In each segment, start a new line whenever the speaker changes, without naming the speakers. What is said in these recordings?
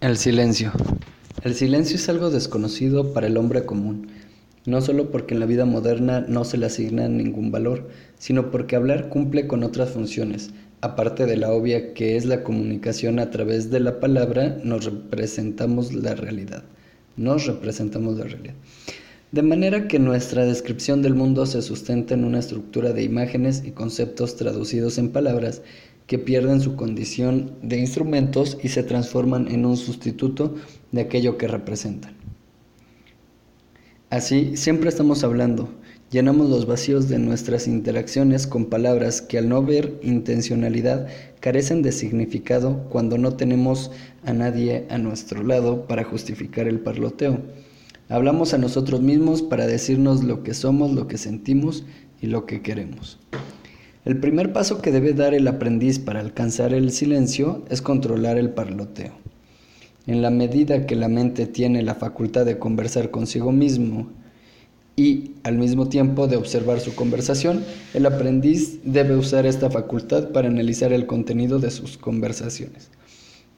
El silencio. El silencio es algo desconocido para el hombre común, no solo porque en la vida moderna no se le asigna ningún valor, sino porque hablar cumple con otras funciones, aparte de la obvia que es la comunicación a través de la palabra, nos representamos la realidad. Nos representamos la realidad. De manera que nuestra descripción del mundo se sustenta en una estructura de imágenes y conceptos traducidos en palabras que pierden su condición de instrumentos y se transforman en un sustituto de aquello que representan. Así, siempre estamos hablando, llenamos los vacíos de nuestras interacciones con palabras que al no ver intencionalidad carecen de significado cuando no tenemos a nadie a nuestro lado para justificar el parloteo. Hablamos a nosotros mismos para decirnos lo que somos, lo que sentimos y lo que queremos. El primer paso que debe dar el aprendiz para alcanzar el silencio es controlar el parloteo. En la medida que la mente tiene la facultad de conversar consigo mismo y al mismo tiempo de observar su conversación, el aprendiz debe usar esta facultad para analizar el contenido de sus conversaciones.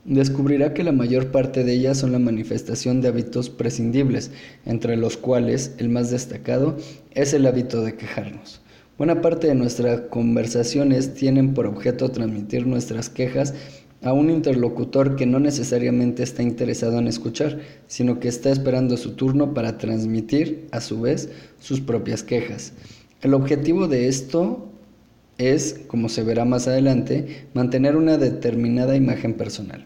Descubrirá que la mayor parte de ellas son la manifestación de hábitos prescindibles, entre los cuales el más destacado es el hábito de quejarnos. Buena parte de nuestras conversaciones tienen por objeto transmitir nuestras quejas a un interlocutor que no necesariamente está interesado en escuchar, sino que está esperando su turno para transmitir, a su vez, sus propias quejas. El objetivo de esto es, como se verá más adelante, mantener una determinada imagen personal.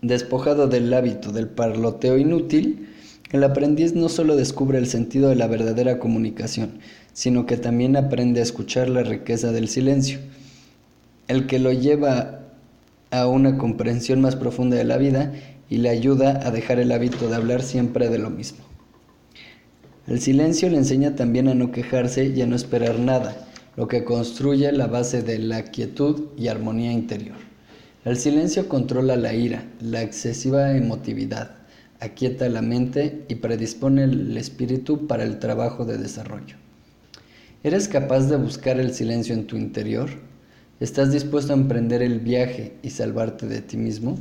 Despojado del hábito del parloteo inútil, el aprendiz no solo descubre el sentido de la verdadera comunicación, sino que también aprende a escuchar la riqueza del silencio, el que lo lleva a una comprensión más profunda de la vida y le ayuda a dejar el hábito de hablar siempre de lo mismo. El silencio le enseña también a no quejarse y a no esperar nada, lo que construye la base de la quietud y armonía interior. El silencio controla la ira, la excesiva emotividad, aquieta la mente y predispone el espíritu para el trabajo de desarrollo. ¿Eres capaz de buscar el silencio en tu interior? ¿Estás dispuesto a emprender el viaje y salvarte de ti mismo?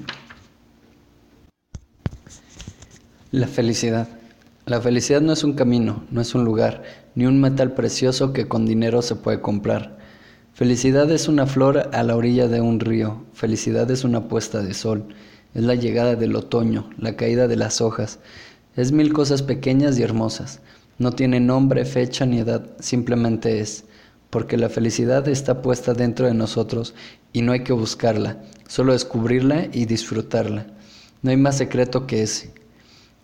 La felicidad. La felicidad no es un camino, no es un lugar, ni un metal precioso que con dinero se puede comprar. Felicidad es una flor a la orilla de un río, felicidad es una puesta de sol, es la llegada del otoño, la caída de las hojas, es mil cosas pequeñas y hermosas. No tiene nombre, fecha ni edad, simplemente es, porque la felicidad está puesta dentro de nosotros y no hay que buscarla, solo descubrirla y disfrutarla. No hay más secreto que ese.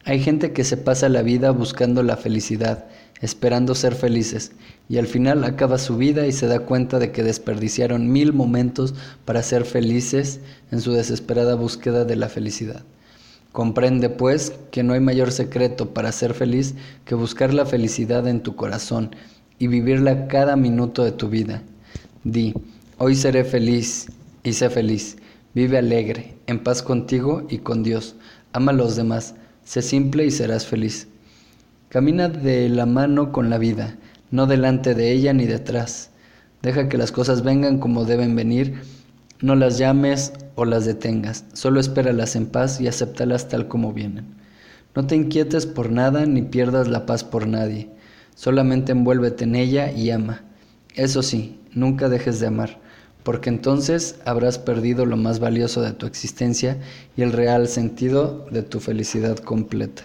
Hay gente que se pasa la vida buscando la felicidad, esperando ser felices, y al final acaba su vida y se da cuenta de que desperdiciaron mil momentos para ser felices en su desesperada búsqueda de la felicidad. Comprende, pues, que no hay mayor secreto para ser feliz que buscar la felicidad en tu corazón y vivirla cada minuto de tu vida. Di, hoy seré feliz y sé feliz. Vive alegre, en paz contigo y con Dios. Ama a los demás. Sé simple y serás feliz. Camina de la mano con la vida, no delante de ella ni detrás. Deja que las cosas vengan como deben venir no las llames o las detengas, solo espéralas en paz y acéptalas tal como vienen. No te inquietes por nada ni pierdas la paz por nadie, solamente envuélvete en ella y ama. Eso sí, nunca dejes de amar, porque entonces habrás perdido lo más valioso de tu existencia y el real sentido de tu felicidad completa.